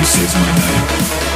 This is my night.